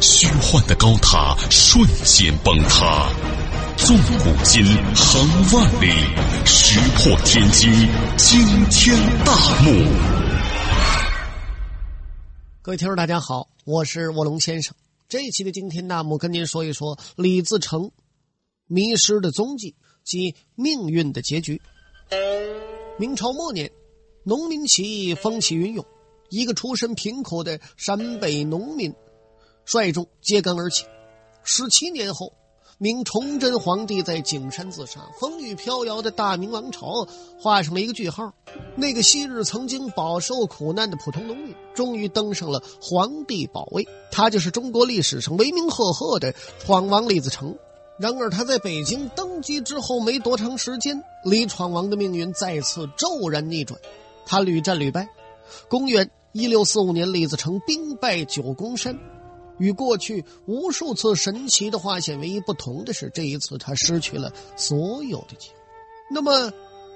虚幻的高塔瞬间崩塌，纵古今，横万里，石破天惊，惊天大幕。各位听众，大家好，我是卧龙先生。这一期的惊天大幕，跟您说一说李自成迷失的踪迹及命运的结局。明朝末年，农民起义风起云涌，一个出身贫苦的陕北农民。率众揭竿而起。十七年后，明崇祯皇帝在景山自杀，风雨飘摇的大明王朝画上了一个句号。那个昔日曾经饱受苦难的普通农民，终于登上了皇帝宝位。他就是中国历史上威名赫赫的闯王李自成。然而，他在北京登基之后没多长时间，李闯王的命运再次骤然逆转，他屡战屡败。公元一六四五年，李自成兵败九宫山。与过去无数次神奇的化险为夷不同的是，这一次他失去了所有的机会。那么，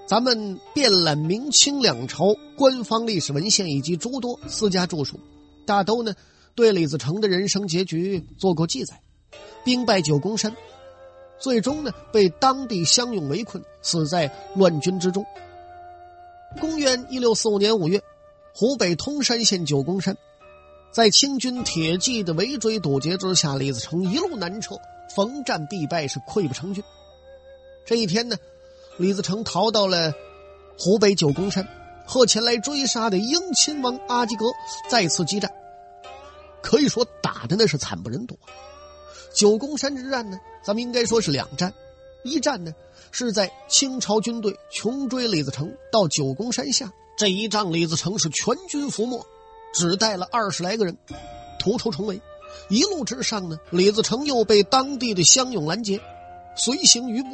咱们遍览明清两朝官方历史文献以及诸多私家著述，大都呢对李自成的人生结局做过记载。兵败九宫山，最终呢被当地乡勇围困，死在乱军之中。公元一六四五年五月，湖北通山县九宫山。在清军铁骑的围追堵截之下，李自成一路南撤，逢战必败，是溃不成军。这一天呢，李自成逃到了湖北九宫山，和前来追杀的英亲王阿基格再次激战，可以说打的那是惨不忍睹。九宫山之战呢，咱们应该说是两战，一战呢是在清朝军队穷追李自成到九宫山下，这一仗李自成是全军覆没。只带了二十来个人，突出重围。一路之上呢，李自成又被当地的乡勇拦截，随行余部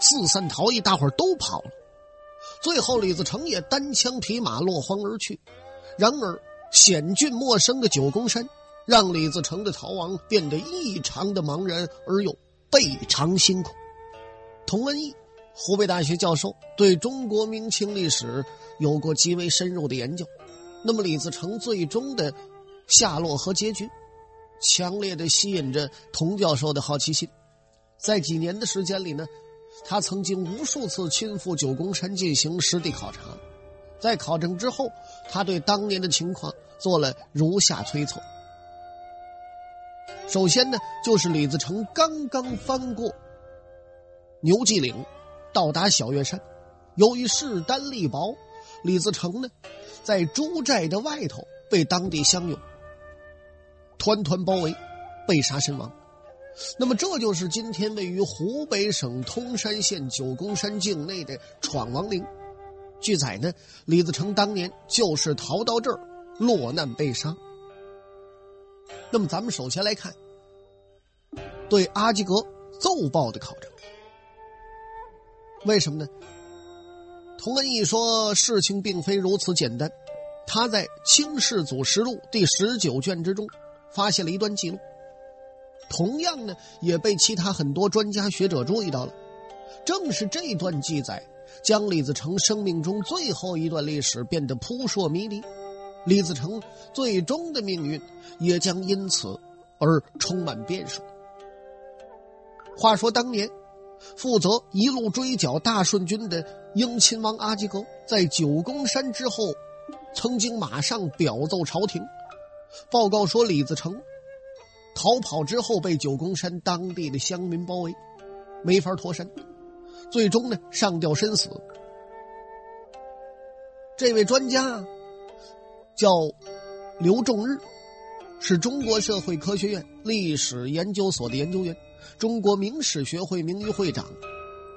四散逃逸，大伙都跑了。最后，李自成也单枪匹马落荒而去。然而，险峻陌生的九宫山，让李自成的逃亡变得异常的茫然而又倍尝辛苦。童文义，湖北大学教授，对中国明清历史有过极为深入的研究。那么李自成最终的下落和结局，强烈的吸引着童教授的好奇心。在几年的时间里呢，他曾经无数次亲赴九宫山进行实地考察。在考证之后，他对当年的情况做了如下推测：首先呢，就是李自成刚刚翻过牛骑岭，到达小月山，由于势单力薄，李自成呢。在朱寨的外头被当地乡勇团团包围，被杀身亡。那么，这就是今天位于湖北省通山县九宫山境内的闯王陵。据载呢，李自成当年就是逃到这儿落难被杀。那么，咱们首先来看对阿基格奏报的考证。为什么呢？洪恩义说：“事情并非如此简单。他在《清世祖实录》第十九卷之中发现了一段记录，同样呢，也被其他很多专家学者注意到了。正是这段记载，将李自成生命中最后一段历史变得扑朔迷离，李自成最终的命运也将因此而充满变数。话说当年。”负责一路追剿大顺军的英亲王阿基格，在九宫山之后，曾经马上表奏朝廷，报告说李自成逃跑之后被九宫山当地的乡民包围，没法脱身，最终呢上吊身死。这位专家叫刘仲日，是中国社会科学院历史研究所的研究员。中国明史学会名誉会长，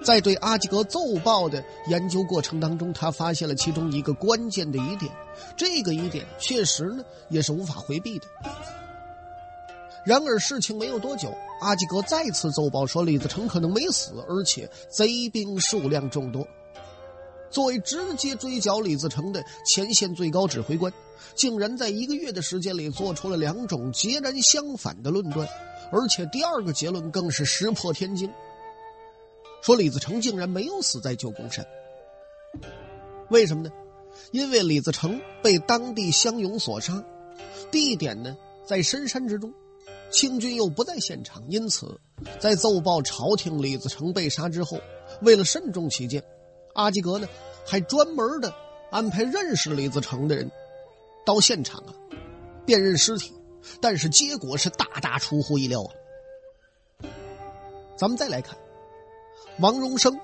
在对阿基格奏报的研究过程当中，他发现了其中一个关键的疑点。这个疑点确实呢，也是无法回避的。然而事情没有多久，阿基格再次奏报说李自成可能没死，而且贼兵数量众多。作为直接追剿李自成的前线最高指挥官，竟然在一个月的时间里做出了两种截然相反的论断，而且第二个结论更是石破天惊，说李自成竟然没有死在九宫山。为什么呢？因为李自成被当地乡勇所杀，地点呢在深山之中，清军又不在现场，因此在奏报朝廷李自成被杀之后，为了慎重起见。阿基格呢，还专门的安排认识李自成的人到现场啊，辨认尸体，但是结果是大大出乎意料啊。咱们再来看，王荣生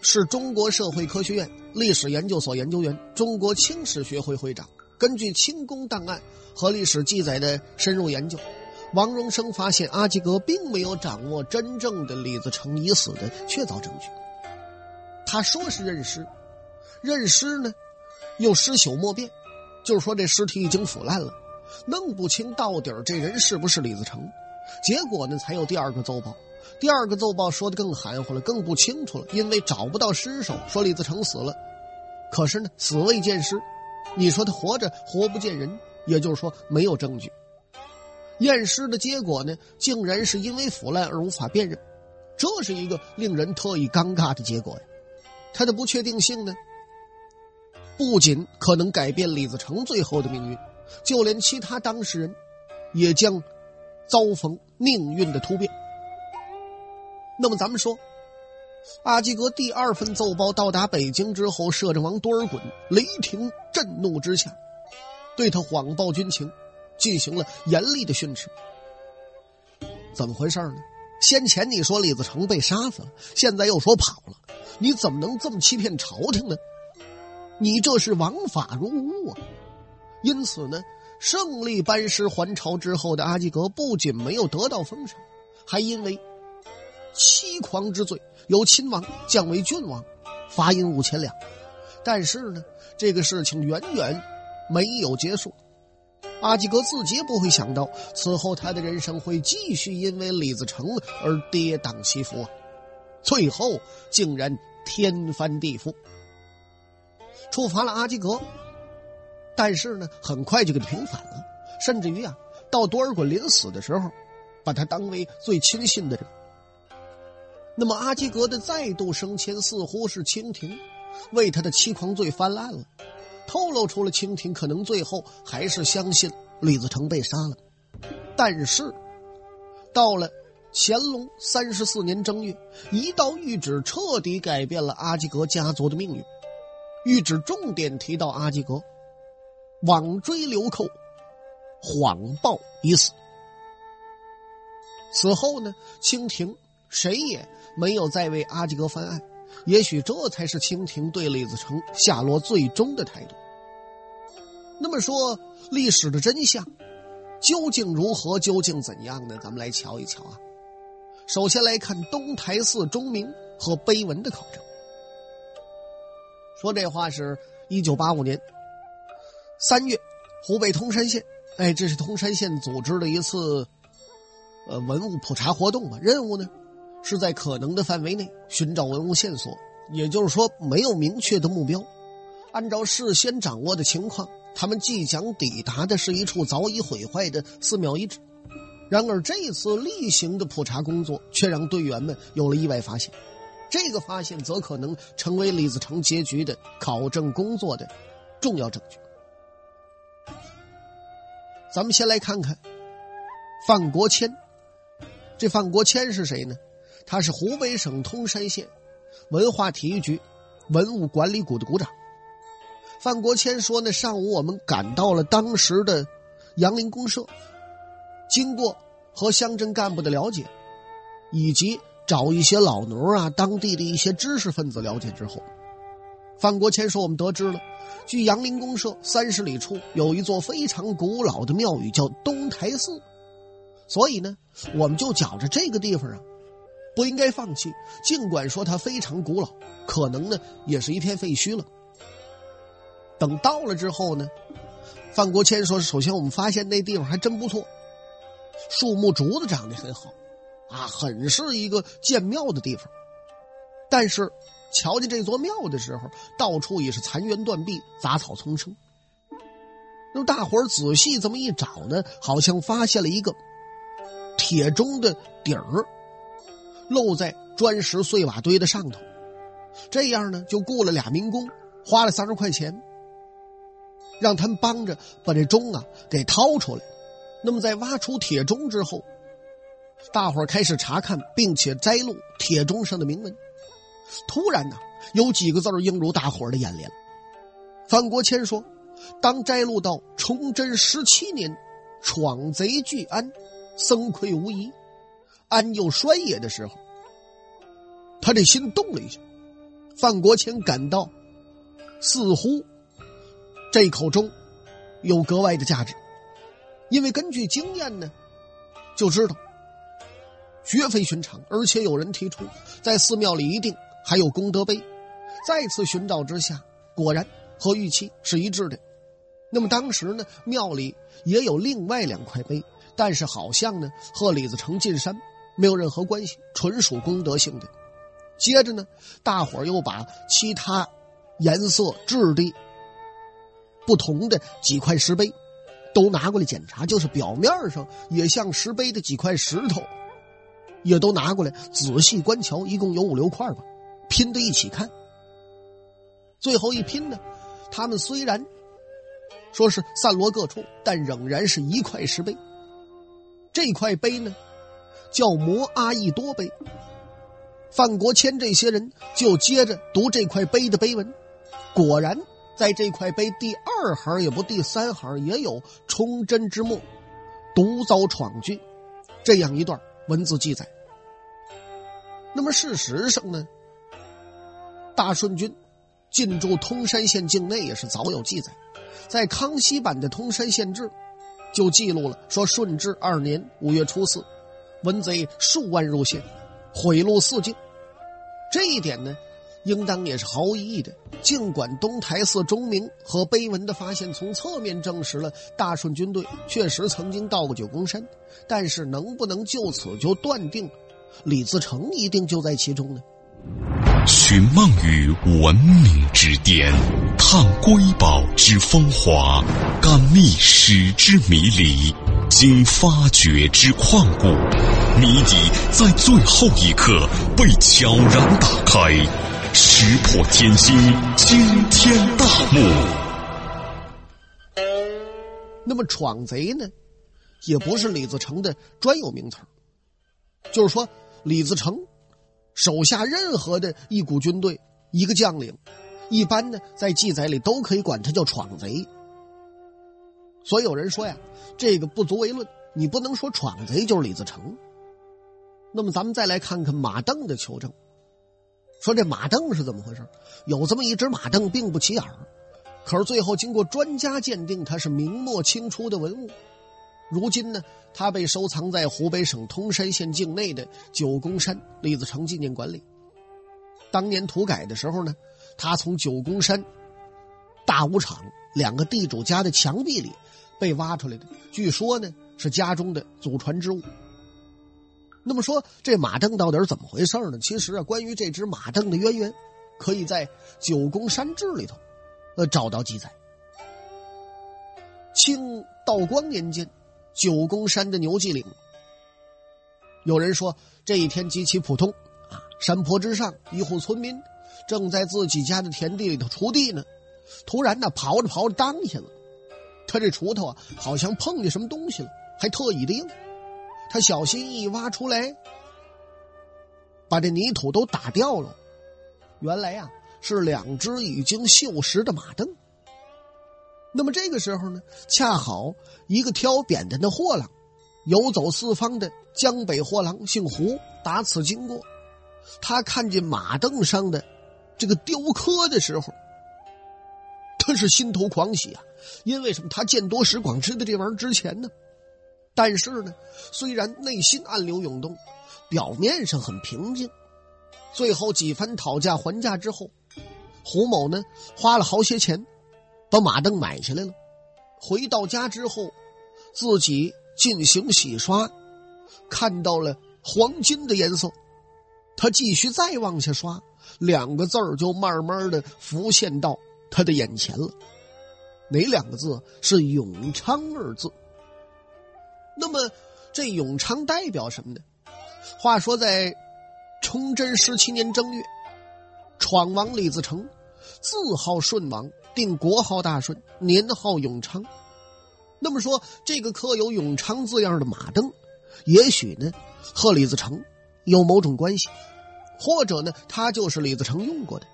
是中国社会科学院历史研究所研究员，中国清史学会会长。根据清宫档案和历史记载的深入研究，王荣生发现阿基格并没有掌握真正的李自成已死的确凿证据。他说是认尸，认尸呢，又尸朽莫辨，就是说这尸体已经腐烂了，弄不清到底这人是不是李自成。结果呢，才有第二个奏报。第二个奏报说的更含糊了，更不清楚了，因为找不到尸首，说李自成死了，可是呢，死未见尸。你说他活着，活不见人，也就是说没有证据。验尸的结果呢，竟然是因为腐烂而无法辨认，这是一个令人特意尴尬的结果呀。他的不确定性呢，不仅可能改变李自成最后的命运，就连其他当事人也将遭逢命运的突变。那么，咱们说，阿基格第二份奏报到达北京之后，摄政王多尔衮雷霆震怒之下，对他谎报军情，进行了严厉的训斥。怎么回事呢？先前你说李自成被杀死了，现在又说跑了，你怎么能这么欺骗朝廷呢？你这是枉法如巫啊！因此呢，胜利班师还朝之后的阿基格不仅没有得到封赏，还因为欺狂之罪由亲王降为郡王，罚银五千两。但是呢，这个事情远远没有结束。阿基格自己不会想到，此后他的人生会继续因为李自成而跌宕起伏啊！最后竟然天翻地覆，处罚了阿基格，但是呢，很快就给他平反了，甚至于啊，到多尔衮临死的时候，把他当为最亲信的人。那么阿基格的再度升迁，似乎是清廷为他的欺狂罪翻案了。透露出了清廷可能最后还是相信李自成被杀了，但是到了乾隆三十四年正月，一道谕旨彻底改变了阿基格家族的命运。谕旨重点提到阿基格网追流寇，谎报已死。此后呢，清廷谁也没有再为阿基格翻案。也许这才是清廷对李自成下落最终的态度。那么说，历史的真相究竟如何？究竟怎样呢？咱们来瞧一瞧啊。首先来看东台寺钟鸣和碑文的考证。说这话是一九八五年三月，湖北通山县，哎，这是通山县组织的一次呃文物普查活动吧？任务呢？是在可能的范围内寻找文物线索，也就是说没有明确的目标。按照事先掌握的情况，他们即将抵达的是一处早已毁坏的寺庙遗址。然而这次例行的普查工作却让队员们有了意外发现，这个发现则可能成为李自成结局的考证工作的重要证据。咱们先来看看范国谦，这范国谦是谁呢？他是湖北省通山县文化体育局文物管理股的股长。范国谦说：“呢，上午我们赶到了当时的杨林公社，经过和乡镇干部的了解，以及找一些老农啊、当地的一些知识分子了解之后，范国谦说，我们得知了，距杨林公社三十里处有一座非常古老的庙宇，叫东台寺。所以呢，我们就觉着这个地方啊。”不应该放弃，尽管说它非常古老，可能呢也是一片废墟了。等到了之后呢，范国谦说：“首先我们发现那地方还真不错，树木竹子长得很好，啊，很是一个建庙的地方。但是，瞧见这座庙的时候，到处也是残垣断壁、杂草丛生。那么大伙儿仔细这么一找呢，好像发现了一个铁钟的底儿，露在砖石碎瓦堆的上头。这样呢，就雇了俩民工，花了三十块钱，让他们帮着把这钟啊给掏出来。那么在挖出铁钟之后，大伙儿开始查看，并且摘录铁钟上的铭文。突然呢，有几个字映入大伙儿的眼帘。范国谦说：“当摘录到崇祯十七年，闯贼俱安，僧愧无疑，安又衰也的时候，他这心动了一下。范国谦感到，似乎这口钟有格外的价值。”因为根据经验呢，就知道绝非寻常，而且有人提出在寺庙里一定还有功德碑。再次寻找之下，果然和预期是一致的。那么当时呢，庙里也有另外两块碑，但是好像呢和李自成进山没有任何关系，纯属功德性的。接着呢，大伙又把其他颜色、质地不同的几块石碑。都拿过来检查，就是表面上也像石碑的几块石头，也都拿过来仔细观瞧，一共有五六块吧，拼在一起看。最后一拼呢，他们虽然说是散落各处，但仍然是一块石碑。这块碑呢，叫摩阿逸多碑。范国谦这些人就接着读这块碑的碑文，果然。在这块碑第二行也不第三行也有“崇祯之末，独遭闯军”这样一段文字记载。那么事实上呢，大顺军进驻通山县境内也是早有记载，在康熙版的《通山县志》就记录了说，顺治二年五月初四，文贼数万入县，毁路四境。这一点呢。应当也是毫无意义的。尽管东台寺钟鸣和碑文的发现从侧面证实了大顺军队确实曾经到过九宫山，但是能不能就此就断定李自成一定就在其中呢？寻梦于文明之巅，探瑰宝之风华，感历史之迷离，经发掘之旷古，谜底在最后一刻被悄然打开。石破天惊，惊天大幕。那么闯贼呢，也不是李自成的专有名词就是说，李自成手下任何的一股军队、一个将领，一般呢在记载里都可以管他叫闯贼。所以有人说呀，这个不足为论，你不能说闯贼就是李自成。那么咱们再来看看马镫的求证。说这马镫是怎么回事？有这么一只马镫，并不起眼儿，可是最后经过专家鉴定，它是明末清初的文物。如今呢，它被收藏在湖北省通山县境内的九宫山李自成纪念馆里。当年土改的时候呢，他从九宫山大武场两个地主家的墙壁里被挖出来的，据说呢是家中的祖传之物。那么说，这马镫到底是怎么回事呢？其实啊，关于这只马镫的渊源，可以在《九宫山志》里头，呃，找到记载。清道光年间，九宫山的牛脊岭，有人说这一天极其普通啊，山坡之上，一户村民正在自己家的田地里头锄地呢，突然呢，刨着刨着当下了，他这锄头啊，好像碰见什么东西了，还特意的硬。他小心翼翼挖出来，把这泥土都打掉了。原来呀，是两只已经锈蚀的马镫。那么这个时候呢，恰好一个挑扁担的货郎，游走四方的江北货郎姓胡，打此经过。他看见马凳上的这个雕刻的时候，他是心头狂喜啊！因为什么？他见多识广，知道这玩意儿值钱呢。但是呢，虽然内心暗流涌动，表面上很平静，最后几番讨价还价之后，胡某呢花了好些钱，把马镫买下来了。回到家之后，自己进行洗刷，看到了黄金的颜色，他继续再往下刷，两个字儿就慢慢的浮现到他的眼前了。哪两个字？是“永昌”二字。那么，这永昌代表什么呢？话说，在崇祯十七年正月，闯王李自成，字号顺王，定国号大顺，年号永昌。那么说，这个刻有“永昌”字样的马镫，也许呢和李自成有某种关系，或者呢他就是李自成用过的。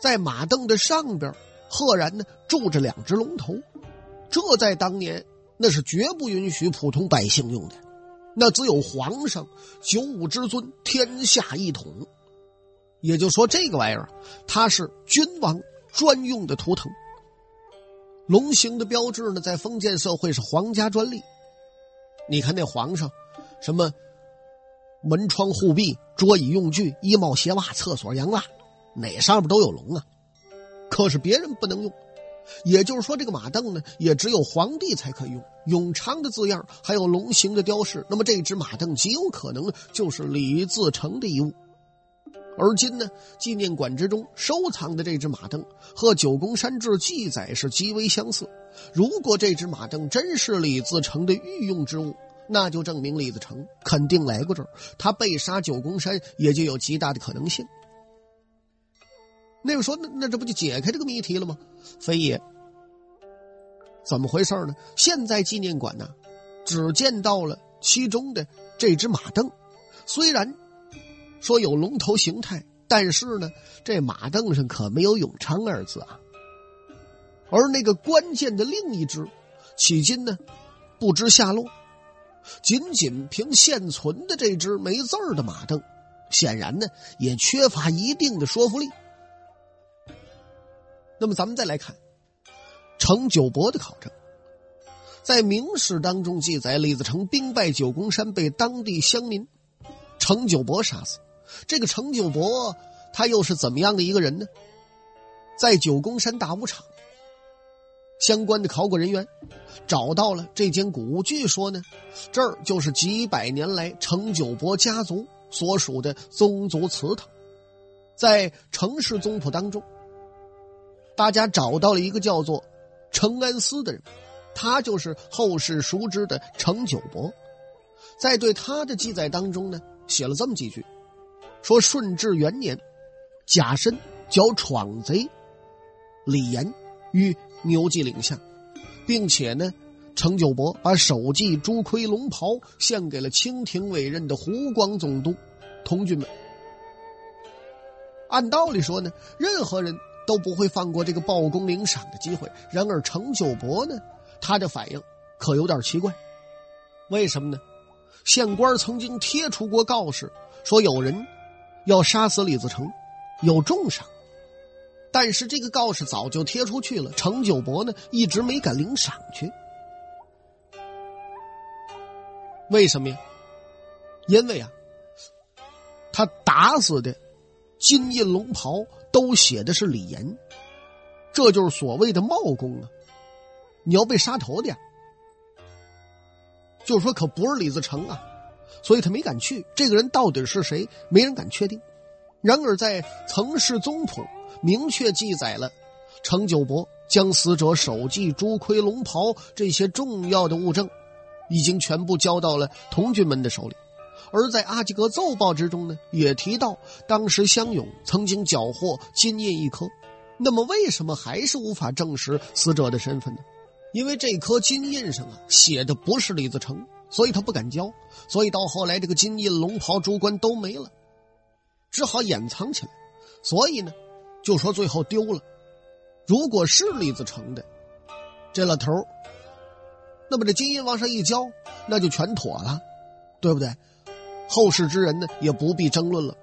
在马镫的上边，赫然呢住着两只龙头，这在当年那是绝不允许普通百姓用的，那只有皇上九五之尊，天下一统。也就说，这个玩意儿它是君王专用的图腾。龙形的标志呢，在封建社会是皇家专利。你看那皇上，什么门窗护壁、桌椅用具、衣帽鞋袜、厕所洋蜡，哪上面都有龙啊？可是别人不能用。也就是说，这个马凳呢，也只有皇帝才可以用。永昌的字样，还有龙形的雕饰，那么这只马凳极有可能就是李自成的遗物。而今呢，纪念馆之中收藏的这只马镫和《九宫山志》记载是极为相似。如果这只马镫真是李自成的御用之物，那就证明李自成肯定来过这儿，他被杀九宫山也就有极大的可能性。那个说，那那这不就解开这个谜题了吗？非也。怎么回事呢？现在纪念馆呢，只见到了其中的这只马镫，虽然。说有龙头形态，但是呢，这马镫上可没有“永昌”二字啊。而那个关键的另一只，迄今呢不知下落。仅仅凭现存的这只没字儿的马镫，显然呢也缺乏一定的说服力。那么咱们再来看程九伯的考证，在明史当中记载，李自成兵败九宫山，被当地乡民程九伯杀死。这个程九伯他又是怎么样的一个人呢？在九宫山大武场，相关的考古人员找到了这间古屋，据说呢，这儿就是几百年来程九伯家族所属的宗族祠堂。在程氏宗谱当中，大家找到了一个叫做程安思的人，他就是后世熟知的程九伯。在对他的记载当中呢，写了这么几句。说顺治元年，甲申剿闯贼李严于牛骑岭下，并且呢，程九伯把首级朱盔龙袍献给了清廷委任的湖广总督童军们。按道理说呢，任何人都不会放过这个报功领赏的机会。然而程九伯呢，他的反应可有点奇怪。为什么呢？县官曾经贴出过告示，说有人。要杀死李自成，有重赏，但是这个告示早就贴出去了。程九伯呢，一直没敢领赏去。为什么呀？因为啊，他打死的金印龙袍都写的是李岩，这就是所谓的冒功啊！你要被杀头的，呀，就是说可不是李自成啊。所以他没敢去。这个人到底是谁？没人敢确定。然而在《曾氏宗谱》明确记载了，程九伯将死者首级、朱盔、龙袍这些重要的物证，已经全部交到了童军们的手里。而在阿基格奏报之中呢，也提到当时乡勇曾经缴获金印一颗。那么为什么还是无法证实死者的身份呢？因为这颗金印上啊写的不是李自成。所以他不敢交，所以到后来这个金印龙袍珠冠都没了，只好掩藏起来。所以呢，就说最后丢了。如果是李自成的这老头那么这金印往上一交，那就全妥了，对不对？后世之人呢也不必争论了。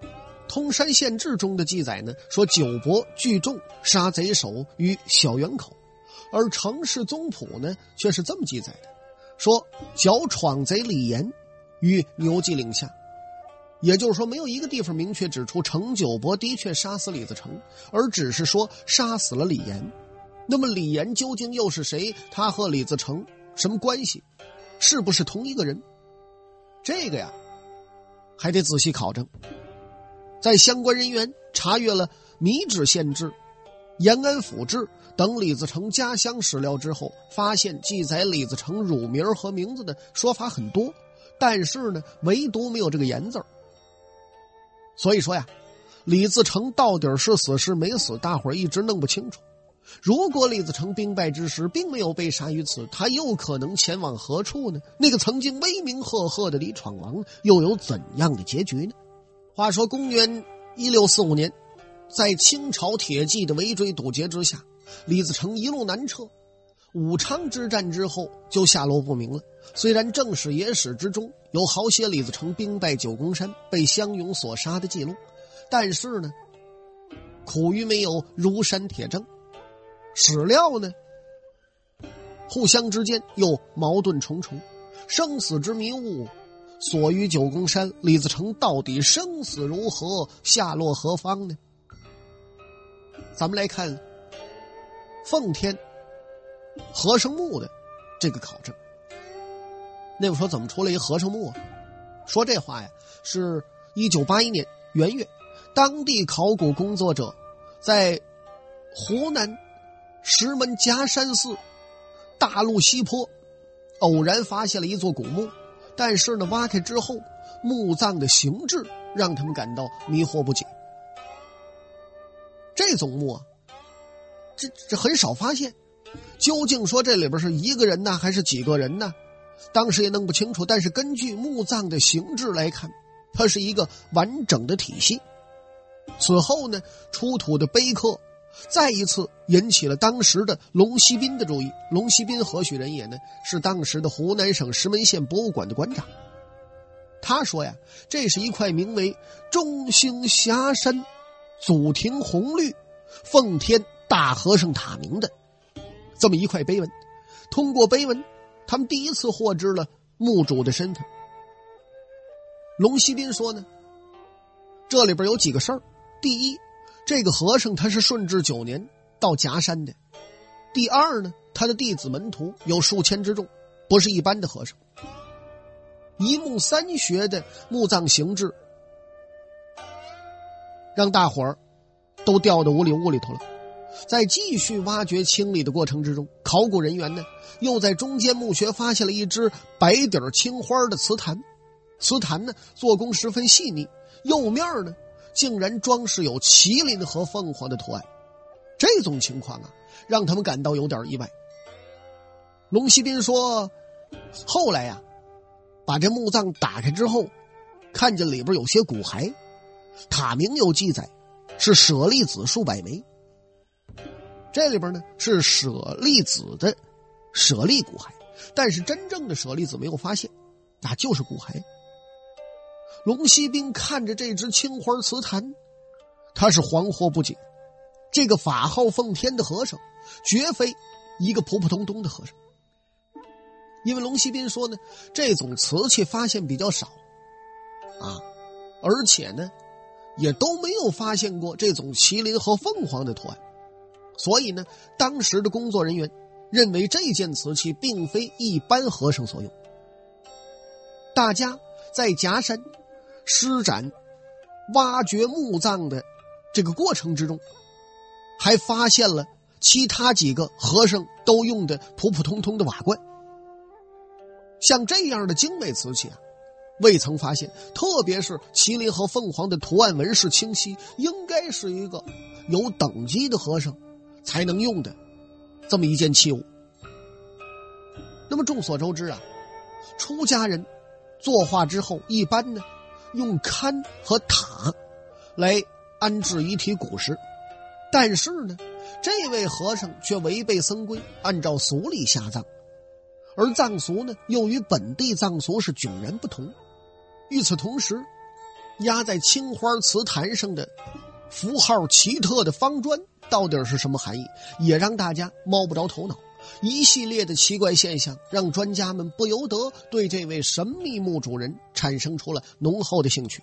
通山县志中的记载呢说九伯聚众杀贼首于小园口，而城市宗谱呢却是这么记载的。说剿闯贼李严于牛骑岭下，也就是说，没有一个地方明确指出程九伯的确杀死李自成，而只是说杀死了李严。那么李严究竟又是谁？他和李自成什么关系？是不是同一个人？这个呀，还得仔细考证。在相关人员查阅了米脂县志、延安府志等李自成家乡史料之后，发现记载李自成乳名和名字的说法很多，但是呢，唯独没有这个“言”字所以说呀，李自成到底是死是没死，大伙儿一直弄不清楚。如果李自成兵败之时并没有被杀于此，他又可能前往何处呢？那个曾经威名赫赫的李闯王又有怎样的结局呢？话说，公元一六四五年，在清朝铁骑的围追堵截之下，李自成一路南撤。武昌之战之后就下落不明了。虽然正史野史之中有好些李自成兵败九宫山、被襄勇所杀的记录，但是呢，苦于没有如山铁证。史料呢，互相之间又矛盾重重，生死之迷雾锁于九宫山。李自成到底生死如何，下落何方呢？咱们来看奉天和尚墓的这个考证。那我说怎么出来一和尚墓啊？说这话呀，是一九八一年元月，当地考古工作者在湖南。石门夹山寺大路西坡，偶然发现了一座古墓，但是呢，挖开之后，墓葬的形制让他们感到迷惑不解。这种墓啊，这这很少发现，究竟说这里边是一个人呢，还是几个人呢？当时也弄不清楚。但是根据墓葬的形制来看，它是一个完整的体系。此后呢，出土的碑刻。再一次引起了当时的龙锡斌的注意。龙锡斌何许人也呢？是当时的湖南省石门县博物馆的馆长。他说呀，这是一块名为“中兴霞山祖庭红绿奉天大和尚塔名”的这么一块碑文。通过碑文，他们第一次获知了墓主的身份。龙锡斌说呢，这里边有几个事儿。第一。这个和尚他是顺治九年到夹山的。第二呢，他的弟子门徒有数千之众，不是一般的和尚。一目三学的墓葬形制，让大伙儿都掉到屋里屋里头了。在继续挖掘清理的过程之中，考古人员呢又在中间墓穴发现了一只白底青花的瓷坛。瓷坛呢做工十分细腻，釉面呢。竟然装饰有麒麟和凤凰的图案，这种情况啊，让他们感到有点意外。龙锡斌说：“后来呀，把这墓葬打开之后，看见里边有些骨骸，塔名有记载，是舍利子数百枚。这里边呢是舍利子的舍利骨骸，但是真正的舍利子没有发现，那就是骨骸。”龙锡兵看着这只青花瓷坛，他是惶惑不解。这个法号奉天的和尚，绝非一个普普通通的和尚。因为龙锡斌说呢，这种瓷器发现比较少，啊，而且呢，也都没有发现过这种麒麟和凤凰的图案，所以呢，当时的工作人员认为这件瓷器并非一般和尚所用。大家在夹山。施展挖掘墓葬的这个过程之中，还发现了其他几个和尚都用的普普通通的瓦罐。像这样的精美瓷器啊，未曾发现。特别是麒麟和凤凰的图案纹饰清晰，应该是一个有等级的和尚才能用的这么一件器物。那么众所周知啊，出家人作画之后，一般呢。用龛和塔来安置遗体骨尸，但是呢，这位和尚却违背僧规，按照俗礼下葬，而葬俗呢又与本地葬俗是迥然不同。与此同时，压在青花瓷坛上的符号奇特的方砖到底是什么含义，也让大家摸不着头脑。一系列的奇怪现象，让专家们不由得对这位神秘墓主人产生出了浓厚的兴趣。